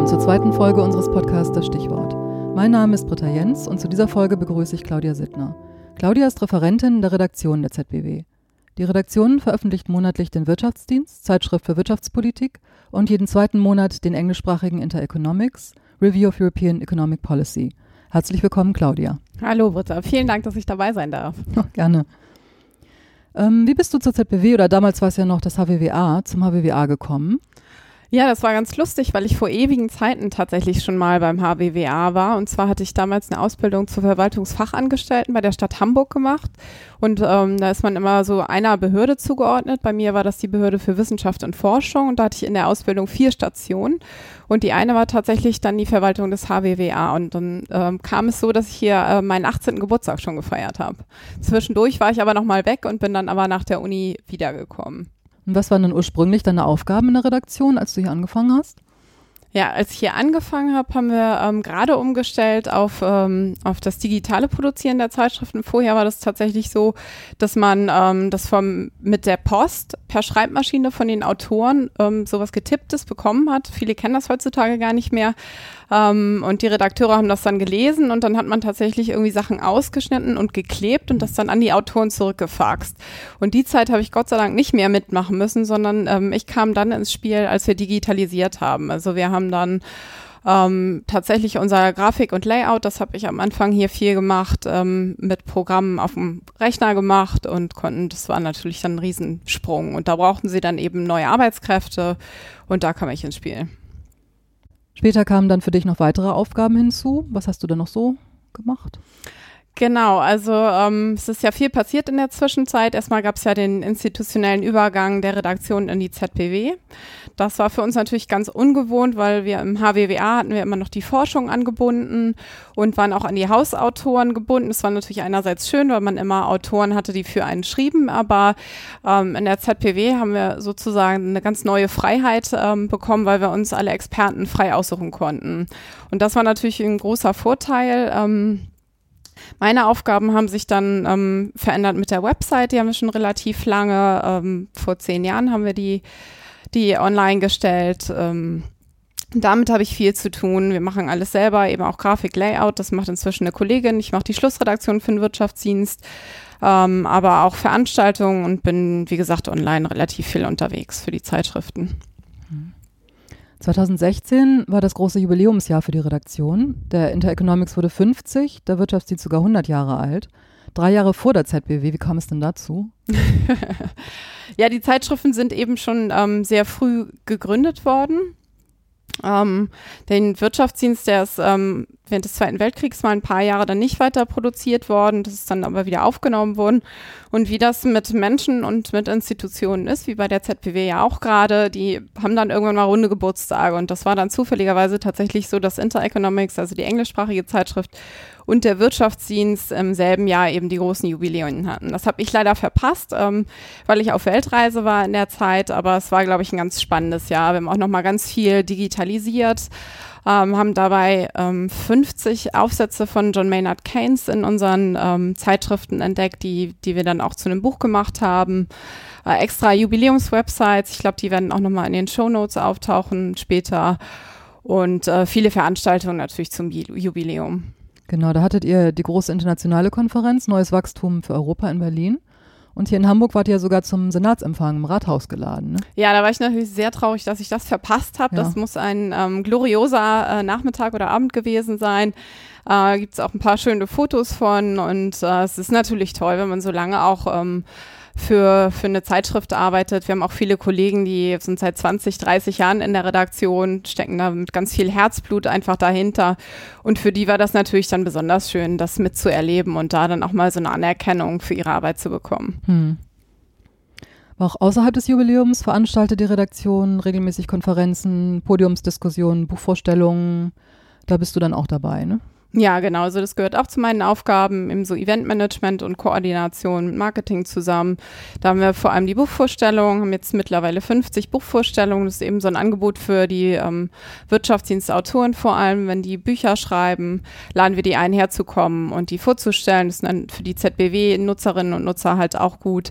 willkommen zur zweiten Folge unseres Podcasts Das Stichwort. Mein Name ist Britta Jens und zu dieser Folge begrüße ich Claudia Sittner. Claudia ist Referentin der Redaktion der ZBW. Die Redaktion veröffentlicht monatlich den Wirtschaftsdienst, Zeitschrift für Wirtschaftspolitik und jeden zweiten Monat den englischsprachigen Intereconomics, Review of European Economic Policy. Herzlich willkommen, Claudia. Hallo, Britta. Vielen Dank, dass ich dabei sein darf. Oh, gerne. Ähm, wie bist du zur ZBW oder damals war es ja noch das HWWA, zum HWWA gekommen? Ja, das war ganz lustig, weil ich vor ewigen Zeiten tatsächlich schon mal beim HWWA war. Und zwar hatte ich damals eine Ausbildung zur Verwaltungsfachangestellten bei der Stadt Hamburg gemacht. Und ähm, da ist man immer so einer Behörde zugeordnet. Bei mir war das die Behörde für Wissenschaft und Forschung. Und da hatte ich in der Ausbildung vier Stationen. Und die eine war tatsächlich dann die Verwaltung des HWWA. Und dann ähm, kam es so, dass ich hier äh, meinen 18. Geburtstag schon gefeiert habe. Zwischendurch war ich aber nochmal weg und bin dann aber nach der Uni wiedergekommen. Und was waren dann ursprünglich deine Aufgaben in der Redaktion, als du hier angefangen hast? Ja, als ich hier angefangen habe, haben wir ähm, gerade umgestellt auf, ähm, auf das digitale Produzieren der Zeitschriften. Vorher war das tatsächlich so, dass man ähm, das vom, mit der Post per Schreibmaschine von den Autoren ähm, sowas getipptes bekommen hat. Viele kennen das heutzutage gar nicht mehr. Ähm, und die Redakteure haben das dann gelesen und dann hat man tatsächlich irgendwie Sachen ausgeschnitten und geklebt und das dann an die Autoren zurückgefaxt. Und die Zeit habe ich Gott sei Dank nicht mehr mitmachen müssen, sondern ähm, ich kam dann ins Spiel, als wir digitalisiert haben. Also wir haben dann ähm, tatsächlich unser Grafik und Layout, das habe ich am Anfang hier viel gemacht, ähm, mit Programmen auf dem Rechner gemacht und konnten, das war natürlich dann ein Riesensprung. Und da brauchten sie dann eben neue Arbeitskräfte und da kam ich ins Spiel. Später kamen dann für dich noch weitere Aufgaben hinzu. Was hast du dann noch so gemacht? Genau, also ähm, es ist ja viel passiert in der Zwischenzeit. Erstmal gab es ja den institutionellen Übergang der Redaktion in die ZBW. Das war für uns natürlich ganz ungewohnt, weil wir im HWWA hatten wir immer noch die Forschung angebunden und waren auch an die Hausautoren gebunden. Das war natürlich einerseits schön, weil man immer Autoren hatte, die für einen schrieben, aber ähm, in der ZPW haben wir sozusagen eine ganz neue Freiheit ähm, bekommen, weil wir uns alle Experten frei aussuchen konnten. Und das war natürlich ein großer Vorteil. Ähm, meine Aufgaben haben sich dann ähm, verändert mit der Website. Die haben wir schon relativ lange. Ähm, vor zehn Jahren haben wir die, die online gestellt. Ähm, damit habe ich viel zu tun. Wir machen alles selber, eben auch Grafik, Layout. Das macht inzwischen eine Kollegin. Ich mache die Schlussredaktion für den Wirtschaftsdienst, ähm, aber auch Veranstaltungen und bin, wie gesagt, online relativ viel unterwegs für die Zeitschriften. 2016 war das große Jubiläumsjahr für die Redaktion. Der Intereconomics wurde 50, der Wirtschaftsdienst sogar 100 Jahre alt. Drei Jahre vor der ZBW, wie kam es denn dazu? ja, die Zeitschriften sind eben schon ähm, sehr früh gegründet worden. Ähm, den Wirtschaftsdienst, der ist ähm, während des Zweiten Weltkriegs mal ein paar Jahre dann nicht weiter produziert worden, das ist dann aber wieder aufgenommen worden. Und wie das mit Menschen und mit Institutionen ist, wie bei der ZPW ja auch gerade, die haben dann irgendwann mal runde Geburtstage und das war dann zufälligerweise tatsächlich so, dass Intereconomics, also die englischsprachige Zeitschrift, und der Wirtschaftsdienst im selben Jahr eben die großen Jubiläen hatten. Das habe ich leider verpasst, ähm, weil ich auf Weltreise war in der Zeit, aber es war, glaube ich, ein ganz spannendes Jahr. Wir haben auch noch mal ganz viel digitalisiert. Ähm, haben dabei ähm, 50 Aufsätze von John Maynard Keynes in unseren ähm, Zeitschriften entdeckt, die, die wir dann auch zu einem Buch gemacht haben. Äh, extra Jubiläumswebsites, ich glaube, die werden auch nochmal in den Show Notes auftauchen später. Und äh, viele Veranstaltungen natürlich zum Jubiläum. Genau, da hattet ihr die große internationale Konferenz Neues Wachstum für Europa in Berlin. Und hier in Hamburg wart ihr sogar zum Senatsempfang im Rathaus geladen. Ne? Ja, da war ich natürlich sehr traurig, dass ich das verpasst habe. Ja. Das muss ein ähm, glorioser äh, Nachmittag oder Abend gewesen sein. Äh, Gibt es auch ein paar schöne Fotos von und äh, es ist natürlich toll, wenn man so lange auch ähm, für, für eine Zeitschrift arbeitet. Wir haben auch viele Kollegen, die sind seit 20, 30 Jahren in der Redaktion, stecken da mit ganz viel Herzblut einfach dahinter. Und für die war das natürlich dann besonders schön, das mitzuerleben und da dann auch mal so eine Anerkennung für ihre Arbeit zu bekommen. Hm. Auch außerhalb des Jubiläums veranstaltet die Redaktion regelmäßig Konferenzen, Podiumsdiskussionen, Buchvorstellungen. Da bist du dann auch dabei, ne? Ja, genau. Also das gehört auch zu meinen Aufgaben im so Eventmanagement und Koordination mit Marketing zusammen. Da haben wir vor allem die Buchvorstellung, haben jetzt mittlerweile 50 Buchvorstellungen. Das ist eben so ein Angebot für die ähm, Wirtschaftsdienstautoren vor allem. Wenn die Bücher schreiben, laden wir die ein, herzukommen und die vorzustellen. Das ist dann für die ZBW-Nutzerinnen und Nutzer halt auch gut.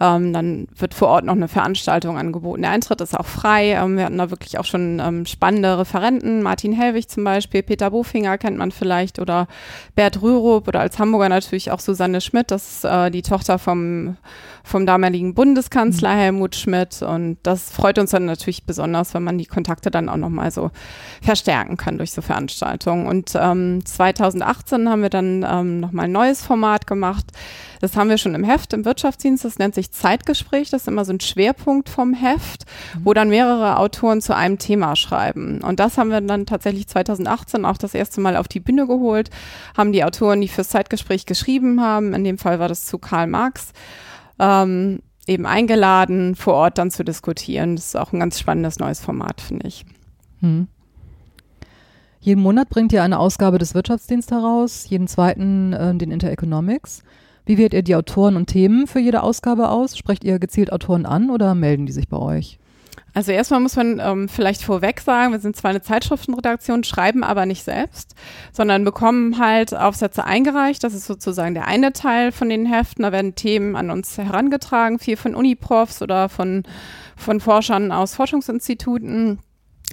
Ähm, dann wird vor Ort noch eine Veranstaltung angeboten. Der Eintritt ist auch frei. Ähm, wir hatten da wirklich auch schon ähm, spannende Referenten. Martin Hellwig zum Beispiel, Peter Bofinger kennt man vielleicht vielleicht oder Bert Rürup oder als Hamburger natürlich auch Susanne Schmidt, das ist äh, die Tochter vom, vom damaligen Bundeskanzler mhm. Helmut Schmidt. Und das freut uns dann natürlich besonders, wenn man die Kontakte dann auch nochmal so verstärken kann durch so Veranstaltungen. Und ähm, 2018 haben wir dann ähm, nochmal ein neues Format gemacht, das haben wir schon im Heft im Wirtschaftsdienst, das nennt sich Zeitgespräch, das ist immer so ein Schwerpunkt vom Heft, mhm. wo dann mehrere Autoren zu einem Thema schreiben. Und das haben wir dann tatsächlich 2018 auch das erste Mal auf die Bühne geholt, haben die Autoren, die fürs Zeitgespräch geschrieben haben, in dem Fall war das zu Karl Marx, ähm, eben eingeladen, vor Ort dann zu diskutieren. Das ist auch ein ganz spannendes neues Format, finde ich. Hm. Jeden Monat bringt ihr eine Ausgabe des Wirtschaftsdienstes heraus, jeden zweiten äh, den Intereconomics. Wie wählt ihr die Autoren und Themen für jede Ausgabe aus? Sprecht ihr gezielt Autoren an oder melden die sich bei euch? Also erstmal muss man ähm, vielleicht vorweg sagen, wir sind zwar eine Zeitschriftenredaktion, schreiben aber nicht selbst, sondern bekommen halt Aufsätze eingereicht. Das ist sozusagen der eine Teil von den Heften. Da werden Themen an uns herangetragen, viel von Uniprofs oder von, von Forschern aus Forschungsinstituten.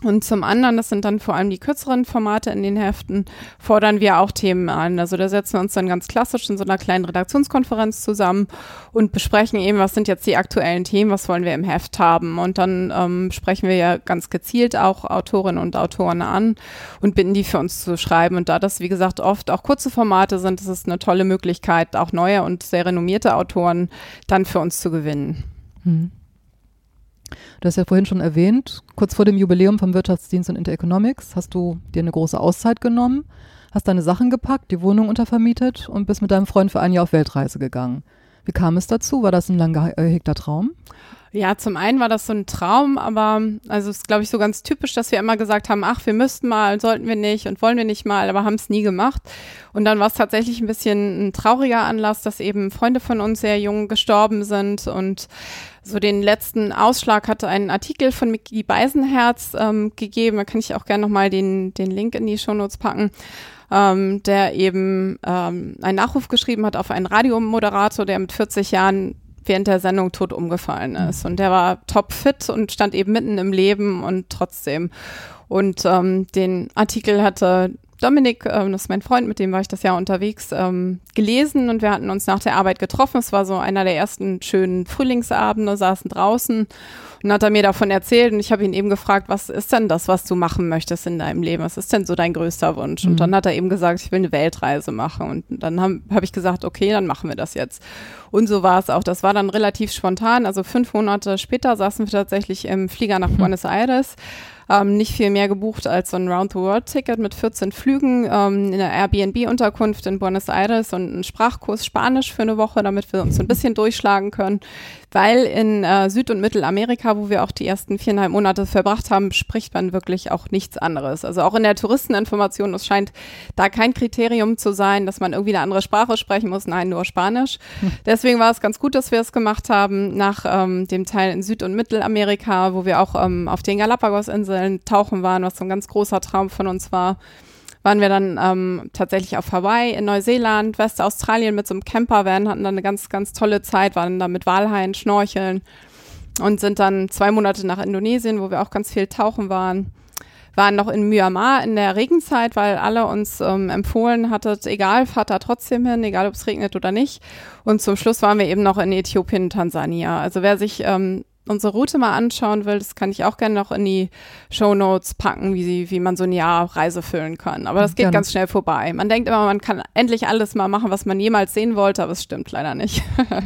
Und zum anderen, das sind dann vor allem die kürzeren Formate in den Heften, fordern wir auch Themen an. Also da setzen wir uns dann ganz klassisch in so einer kleinen Redaktionskonferenz zusammen und besprechen eben, was sind jetzt die aktuellen Themen, was wollen wir im Heft haben. Und dann ähm, sprechen wir ja ganz gezielt auch Autorinnen und Autoren an und bitten die für uns zu schreiben. Und da das, wie gesagt, oft auch kurze Formate sind, ist es eine tolle Möglichkeit, auch neue und sehr renommierte Autoren dann für uns zu gewinnen. Hm. Du hast ja vorhin schon erwähnt, kurz vor dem Jubiläum vom Wirtschaftsdienst und Intereconomics hast du dir eine große Auszeit genommen, hast deine Sachen gepackt, die Wohnung untervermietet und bist mit deinem Freund für ein Jahr auf Weltreise gegangen. Wie kam es dazu? War das ein lang gehegter Traum? Ja, zum einen war das so ein Traum, aber also es ist, glaube ich, so ganz typisch, dass wir immer gesagt haben, ach, wir müssten mal, sollten wir nicht und wollen wir nicht mal, aber haben es nie gemacht. Und dann war es tatsächlich ein bisschen ein trauriger Anlass, dass eben Freunde von uns sehr jung gestorben sind und so den letzten Ausschlag hatte ein Artikel von Micky Beisenherz ähm, gegeben. Da kann ich auch gerne nochmal den, den Link in die Shownotes packen. Ähm, der eben ähm, einen Nachruf geschrieben hat auf einen Radiomoderator, der mit 40 Jahren während der Sendung tot umgefallen mhm. ist. Und der war topfit und stand eben mitten im Leben und trotzdem. Und ähm, den Artikel hatte Dominik, ähm, das ist mein Freund, mit dem war ich das Jahr unterwegs, ähm, gelesen und wir hatten uns nach der Arbeit getroffen. Es war so einer der ersten schönen Frühlingsabende, saßen draußen und hat er mir davon erzählt und ich habe ihn eben gefragt, was ist denn das, was du machen möchtest in deinem Leben? Was ist denn so dein größter Wunsch? Mhm. Und dann hat er eben gesagt, ich will eine Weltreise machen und dann habe hab ich gesagt, okay, dann machen wir das jetzt. Und so war es auch. Das war dann relativ spontan. Also fünf Monate später saßen wir tatsächlich im Flieger nach mhm. Buenos Aires ähm, nicht viel mehr gebucht als so ein Round-the-World-Ticket mit 14 Flügen ähm, in einer Airbnb-Unterkunft in Buenos Aires und einen Sprachkurs Spanisch für eine Woche, damit wir uns so ein bisschen durchschlagen können. Weil in äh, Süd- und Mittelamerika, wo wir auch die ersten viereinhalb Monate verbracht haben, spricht man wirklich auch nichts anderes. Also auch in der Touristeninformation, es scheint da kein Kriterium zu sein, dass man irgendwie eine andere Sprache sprechen muss. Nein, nur Spanisch. Hm. Deswegen war es ganz gut, dass wir es gemacht haben nach ähm, dem Teil in Süd- und Mittelamerika, wo wir auch ähm, auf den Galapagos-Inseln Inseln tauchen waren, was so ein ganz großer Traum von uns war, waren wir dann ähm, tatsächlich auf Hawaii, in Neuseeland, Westaustralien mit so einem Campervan, hatten dann eine ganz, ganz tolle Zeit, waren da mit Walhaien, Schnorcheln und sind dann zwei Monate nach Indonesien, wo wir auch ganz viel tauchen waren waren noch in Myanmar in der Regenzeit, weil alle uns ähm, empfohlen hattet, egal, fahrt da trotzdem hin, egal ob es regnet oder nicht. Und zum Schluss waren wir eben noch in Äthiopien Tansania. Also wer sich ähm, unsere Route mal anschauen will, das kann ich auch gerne noch in die Show Notes packen, wie, sie, wie man so ein Jahr Reise füllen kann. Aber das geht gerne. ganz schnell vorbei. Man denkt immer, man kann endlich alles mal machen, was man jemals sehen wollte, aber es stimmt leider nicht.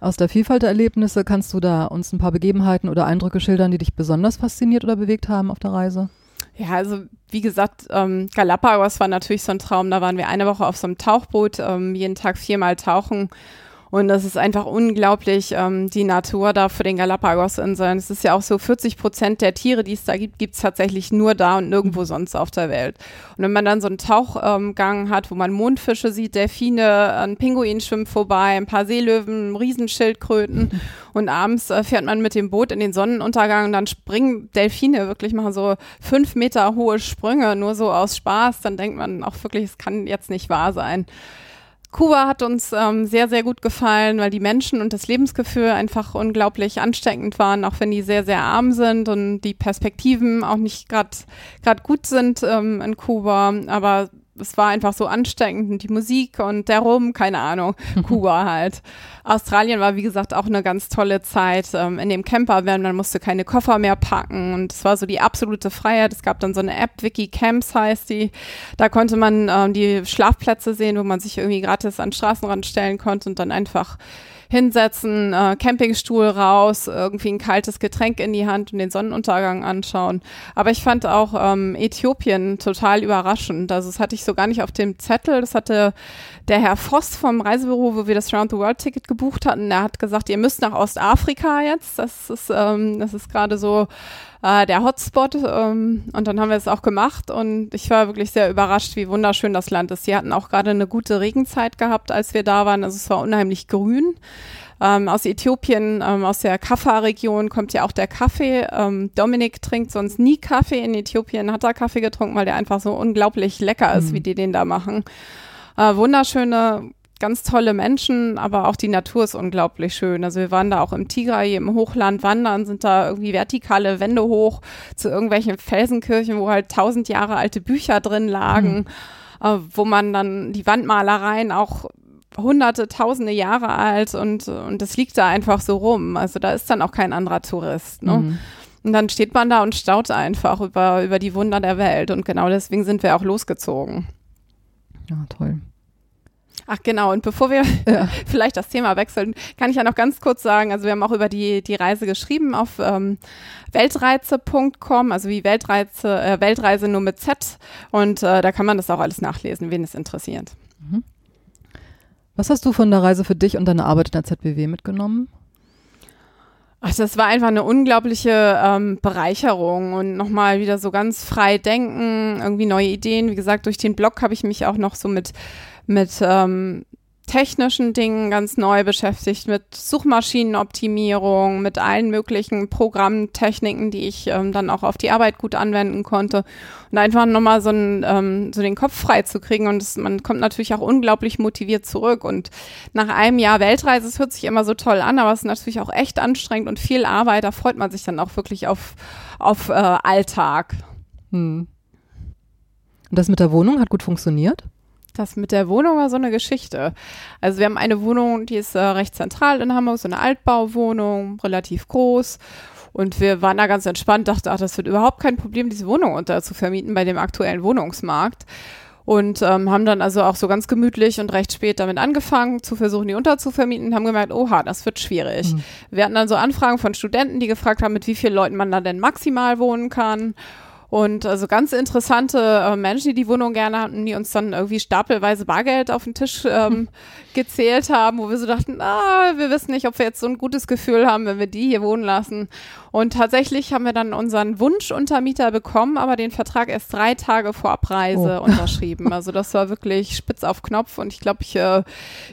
Aus der Vielfalt der Erlebnisse kannst du da uns ein paar Begebenheiten oder Eindrücke schildern, die dich besonders fasziniert oder bewegt haben auf der Reise? Ja, also wie gesagt, ähm, Galapagos war natürlich so ein Traum. Da waren wir eine Woche auf so einem Tauchboot, ähm, jeden Tag viermal tauchen Und das ist einfach unglaublich, ähm, die Natur da für den Galapagos-Inseln. Es ist ja auch so, 40 Prozent der Tiere, die es da gibt, gibt es tatsächlich nur da und nirgendwo mhm. sonst auf der Welt. Und wenn man dann so einen Tauchgang ähm, hat, wo man Mondfische sieht, Delfine, ein Pinguin schwimmt vorbei, ein paar Seelöwen, Riesenschildkröten und abends äh, fährt man mit dem Boot in den Sonnenuntergang und dann springen Delfine wirklich, machen so fünf Meter hohe Sprünge, nur so aus Spaß. Dann denkt man auch wirklich, es kann jetzt nicht wahr sein. Kuba hat uns ähm, sehr, sehr gut gefallen, weil die Menschen und das Lebensgefühl einfach unglaublich ansteckend waren, auch wenn die sehr, sehr arm sind und die Perspektiven auch nicht gerade gut sind ähm, in Kuba. Aber es war einfach so ansteckend und die Musik und der Rum, keine Ahnung, Kuba halt. Australien war, wie gesagt, auch eine ganz tolle Zeit ähm, in dem Camper, werden man musste keine Koffer mehr packen und es war so die absolute Freiheit. Es gab dann so eine App, Wiki Camps heißt die. Da konnte man ähm, die Schlafplätze sehen, wo man sich irgendwie gratis an den Straßenrand stellen konnte und dann einfach hinsetzen, äh, Campingstuhl raus, irgendwie ein kaltes Getränk in die Hand und den Sonnenuntergang anschauen. Aber ich fand auch ähm, Äthiopien total überraschend. Also das hatte ich so gar nicht auf dem Zettel. Das hatte der Herr Voss vom Reisebüro, wo wir das Round the World Ticket gebucht hatten. Der hat gesagt, ihr müsst nach Ostafrika jetzt. Das ist, ähm, das ist gerade so äh, der Hotspot. Ähm, und dann haben wir es auch gemacht und ich war wirklich sehr überrascht, wie wunderschön das Land ist. Sie hatten auch gerade eine gute Regenzeit gehabt, als wir da waren. Also es war unheimlich grün. Ähm, aus Äthiopien, ähm, aus der Kaffa-Region kommt ja auch der Kaffee. Ähm, Dominik trinkt sonst nie Kaffee. In Äthiopien hat er Kaffee getrunken, weil der einfach so unglaublich lecker ist, mhm. wie die den da machen. Äh, wunderschöne ganz tolle Menschen, aber auch die Natur ist unglaublich schön. Also wir waren da auch im Tigray, im Hochland wandern, sind da irgendwie vertikale Wände hoch zu irgendwelchen Felsenkirchen, wo halt tausend Jahre alte Bücher drin lagen, mhm. äh, wo man dann die Wandmalereien auch hunderte, tausende Jahre alt und, und das liegt da einfach so rum. Also da ist dann auch kein anderer Tourist. Ne? Mhm. Und dann steht man da und staut einfach über, über die Wunder der Welt. Und genau deswegen sind wir auch losgezogen. Ja, toll. Ach genau, und bevor wir ja. vielleicht das Thema wechseln, kann ich ja noch ganz kurz sagen, also wir haben auch über die, die Reise geschrieben auf ähm, weltreize.com, also wie Weltreize, äh, Weltreise nur mit Z und äh, da kann man das auch alles nachlesen, wen es interessiert. Mhm. Was hast du von der Reise für dich und deine Arbeit in der ZBW mitgenommen? Also es war einfach eine unglaubliche ähm, Bereicherung und nochmal wieder so ganz frei denken, irgendwie neue Ideen. Wie gesagt, durch den Blog habe ich mich auch noch so mit mit ähm, technischen Dingen ganz neu beschäftigt, mit Suchmaschinenoptimierung, mit allen möglichen Programmtechniken, die ich ähm, dann auch auf die Arbeit gut anwenden konnte und einfach nochmal so, ähm, so den Kopf frei zu kriegen und das, man kommt natürlich auch unglaublich motiviert zurück und nach einem Jahr Weltreise, es hört sich immer so toll an, aber es ist natürlich auch echt anstrengend und viel Arbeit, da freut man sich dann auch wirklich auf, auf äh, Alltag. Hm. Und das mit der Wohnung hat gut funktioniert? Das mit der Wohnung war so eine Geschichte. Also wir haben eine Wohnung, die ist äh, recht zentral in Hamburg, so eine Altbauwohnung, relativ groß. Und wir waren da ganz entspannt, dachten, ach, das wird überhaupt kein Problem, diese Wohnung unter zu vermieten bei dem aktuellen Wohnungsmarkt. Und ähm, haben dann also auch so ganz gemütlich und recht spät damit angefangen, zu versuchen, die unterzuvermieten und haben gemerkt, oha, das wird schwierig. Mhm. Wir hatten dann so Anfragen von Studenten, die gefragt haben, mit wie vielen Leuten man da denn maximal wohnen kann. Und also ganz interessante äh, Menschen, die die Wohnung gerne hatten, die uns dann irgendwie stapelweise Bargeld auf den Tisch ähm, gezählt haben, wo wir so dachten, ah, wir wissen nicht, ob wir jetzt so ein gutes Gefühl haben, wenn wir die hier wohnen lassen. Und tatsächlich haben wir dann unseren Wunschuntermieter bekommen, aber den Vertrag erst drei Tage vor Abreise oh. unterschrieben. Also das war wirklich spitz auf Knopf und ich glaube, ich, äh,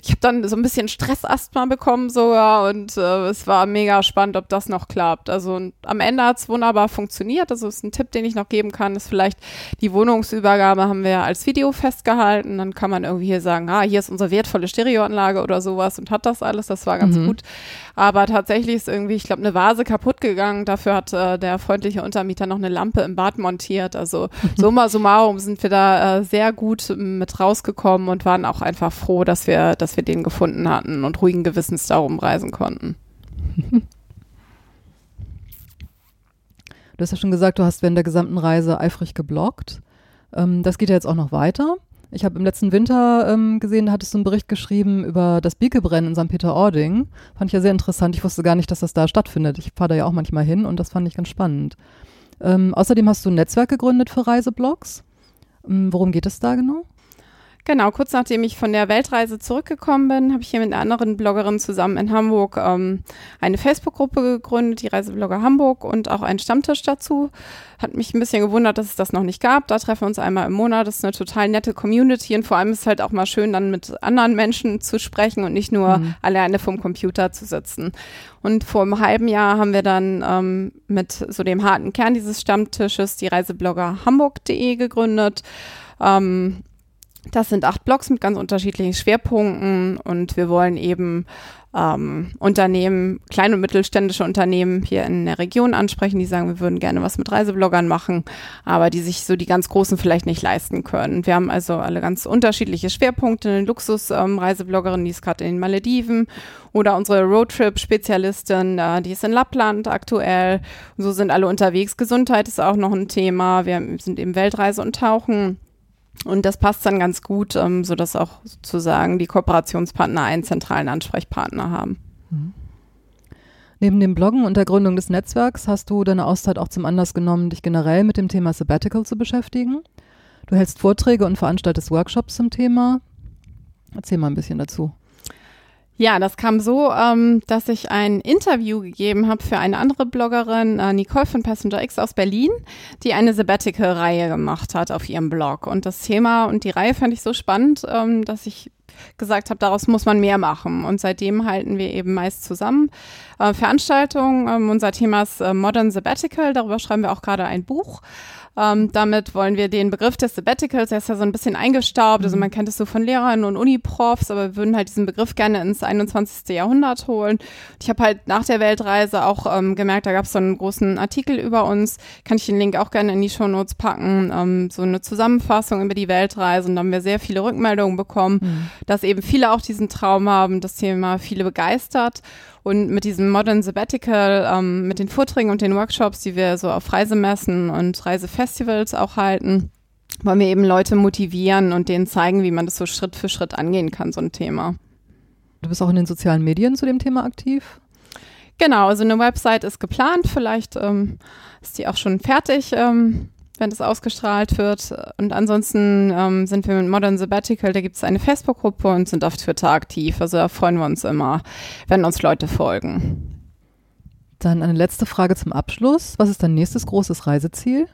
ich habe dann so ein bisschen Stressasthma bekommen sogar und äh, es war mega spannend, ob das noch klappt. Also am Ende hat es wunderbar funktioniert. Also ist ein Tipp, den ich noch geben kann, ist vielleicht die Wohnungsübergabe haben wir als Video festgehalten. Dann kann man irgendwie hier sagen, ah, hier ist unsere wertvolle Stereoanlage oder sowas und hat das alles. Das war ganz mhm. gut. Aber tatsächlich ist irgendwie, ich glaube, eine Vase kaputt gegangen. Dafür hat äh, der freundliche Untermieter noch eine Lampe im Bad montiert. Also summa summarum sind wir da äh, sehr gut mit rausgekommen und waren auch einfach froh, dass wir, dass wir den gefunden hatten und ruhigen Gewissens darum reisen konnten. Du hast ja schon gesagt, du hast während der gesamten Reise eifrig gebloggt. Ähm, das geht ja jetzt auch noch weiter. Ich habe im letzten Winter ähm, gesehen, da hattest du einen Bericht geschrieben über das Bierkebrennen in St. Peter-Ording. Fand ich ja sehr interessant. Ich wusste gar nicht, dass das da stattfindet. Ich fahre da ja auch manchmal hin und das fand ich ganz spannend. Ähm, außerdem hast du ein Netzwerk gegründet für Reiseblogs. Ähm, worum geht es da genau? Genau, kurz nachdem ich von der Weltreise zurückgekommen bin, habe ich hier mit einer anderen Bloggerin zusammen in Hamburg ähm, eine Facebook-Gruppe gegründet, die Reiseblogger Hamburg und auch einen Stammtisch dazu. Hat mich ein bisschen gewundert, dass es das noch nicht gab. Da treffen wir uns einmal im Monat. Das ist eine total nette Community und vor allem ist es halt auch mal schön, dann mit anderen Menschen zu sprechen und nicht nur mhm. alleine vom Computer zu sitzen. Und vor einem halben Jahr haben wir dann ähm, mit so dem harten Kern dieses Stammtisches die Reiseblogger Hamburg.de gegründet. Ähm, das sind acht Blogs mit ganz unterschiedlichen Schwerpunkten und wir wollen eben ähm, Unternehmen, kleine und mittelständische Unternehmen hier in der Region ansprechen, die sagen, wir würden gerne was mit Reisebloggern machen, aber die sich so die ganz großen vielleicht nicht leisten können. Wir haben also alle ganz unterschiedliche Schwerpunkte, eine Luxus-Reisebloggerin, ähm, die ist gerade in den Malediven oder unsere Roadtrip-Spezialistin, äh, die ist in Lappland aktuell. so sind alle unterwegs. Gesundheit ist auch noch ein Thema. Wir sind eben Weltreise und Tauchen. Und das passt dann ganz gut, ähm, sodass auch sozusagen die Kooperationspartner einen zentralen Ansprechpartner haben. Mhm. Neben dem Bloggen und der Gründung des Netzwerks hast du deine Auszeit auch zum Anlass genommen, dich generell mit dem Thema Sabbatical zu beschäftigen. Du hältst Vorträge und veranstaltest Workshops zum Thema. Erzähl mal ein bisschen dazu. Ja, das kam so, ähm, dass ich ein Interview gegeben habe für eine andere Bloggerin, äh, Nicole von Passenger X aus Berlin, die eine Sabbatical-Reihe gemacht hat auf ihrem Blog. Und das Thema und die Reihe fand ich so spannend, ähm, dass ich gesagt habe, daraus muss man mehr machen. Und seitdem halten wir eben meist zusammen äh, Veranstaltungen. Ähm, unser Thema ist äh, Modern Sabbatical, darüber schreiben wir auch gerade ein Buch. Ähm, damit wollen wir den Begriff des Sabbaticals, der ist ja so ein bisschen eingestaubt, also mhm. man kennt es so von Lehrern und Uniprofs, aber wir würden halt diesen Begriff gerne ins 21. Jahrhundert holen. Ich habe halt nach der Weltreise auch ähm, gemerkt, da gab es so einen großen Artikel über uns, kann ich den Link auch gerne in die Show Notes packen, ähm, so eine Zusammenfassung über die Weltreise und da haben wir sehr viele Rückmeldungen bekommen, mhm. dass eben viele auch diesen Traum haben, das Thema viele begeistert und mit diesem Modern Sabbatical, ähm, mit den Vorträgen und den Workshops, die wir so auf Reisemessen und Reisefestivals auch halten, wollen wir eben Leute motivieren und denen zeigen, wie man das so Schritt für Schritt angehen kann, so ein Thema. Du bist auch in den sozialen Medien zu dem Thema aktiv? Genau, also eine Website ist geplant, vielleicht ähm, ist die auch schon fertig. Ähm, wenn das ausgestrahlt wird. Und ansonsten ähm, sind wir mit Modern Sabbatical, da gibt es eine Facebook-Gruppe und sind auf Twitter aktiv. Also da freuen wir uns immer, wenn uns Leute folgen. Dann eine letzte Frage zum Abschluss. Was ist dein nächstes großes Reiseziel?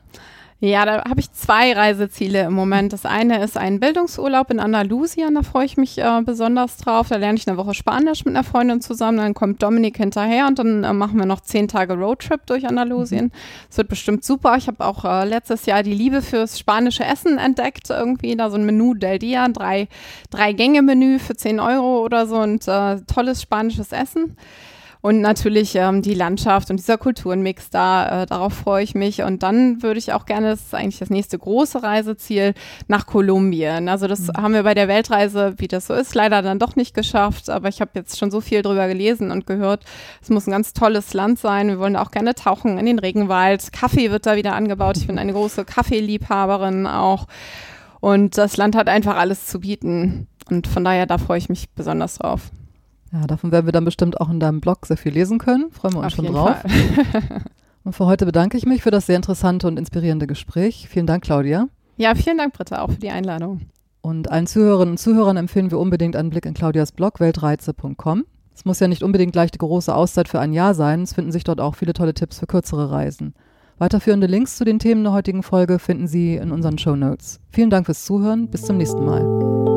Ja, da habe ich zwei Reiseziele im Moment. Das eine ist ein Bildungsurlaub in Andalusien, da freue ich mich äh, besonders drauf. Da lerne ich eine Woche Spanisch mit einer Freundin zusammen, dann kommt Dominik hinterher und dann äh, machen wir noch zehn Tage Roadtrip durch Andalusien. Es mhm. wird bestimmt super. Ich habe auch äh, letztes Jahr die Liebe fürs spanische Essen entdeckt, irgendwie da so ein Menü del Dia, drei, drei Gänge Menü für zehn Euro oder so und äh, tolles spanisches Essen. Und natürlich ähm, die Landschaft und dieser Kulturenmix da, äh, darauf freue ich mich. Und dann würde ich auch gerne, das ist eigentlich das nächste große Reiseziel, nach Kolumbien. Also das mhm. haben wir bei der Weltreise, wie das so ist, leider dann doch nicht geschafft. Aber ich habe jetzt schon so viel drüber gelesen und gehört, es muss ein ganz tolles Land sein. Wir wollen auch gerne tauchen in den Regenwald. Kaffee wird da wieder angebaut. Ich bin eine große Kaffeeliebhaberin auch. Und das Land hat einfach alles zu bieten. Und von daher, da freue ich mich besonders drauf. Ja, davon werden wir dann bestimmt auch in deinem Blog sehr viel lesen können. Freuen wir uns Auf schon drauf. und für heute bedanke ich mich für das sehr interessante und inspirierende Gespräch. Vielen Dank, Claudia. Ja, vielen Dank, Britta, auch für die Einladung. Und allen Zuhörerinnen und Zuhörern empfehlen wir unbedingt einen Blick in Claudias Blog weltreize.com. Es muss ja nicht unbedingt gleich die große Auszeit für ein Jahr sein. Es finden sich dort auch viele tolle Tipps für kürzere Reisen. Weiterführende Links zu den Themen der heutigen Folge finden Sie in unseren Show Notes. Vielen Dank fürs Zuhören. Bis zum nächsten Mal.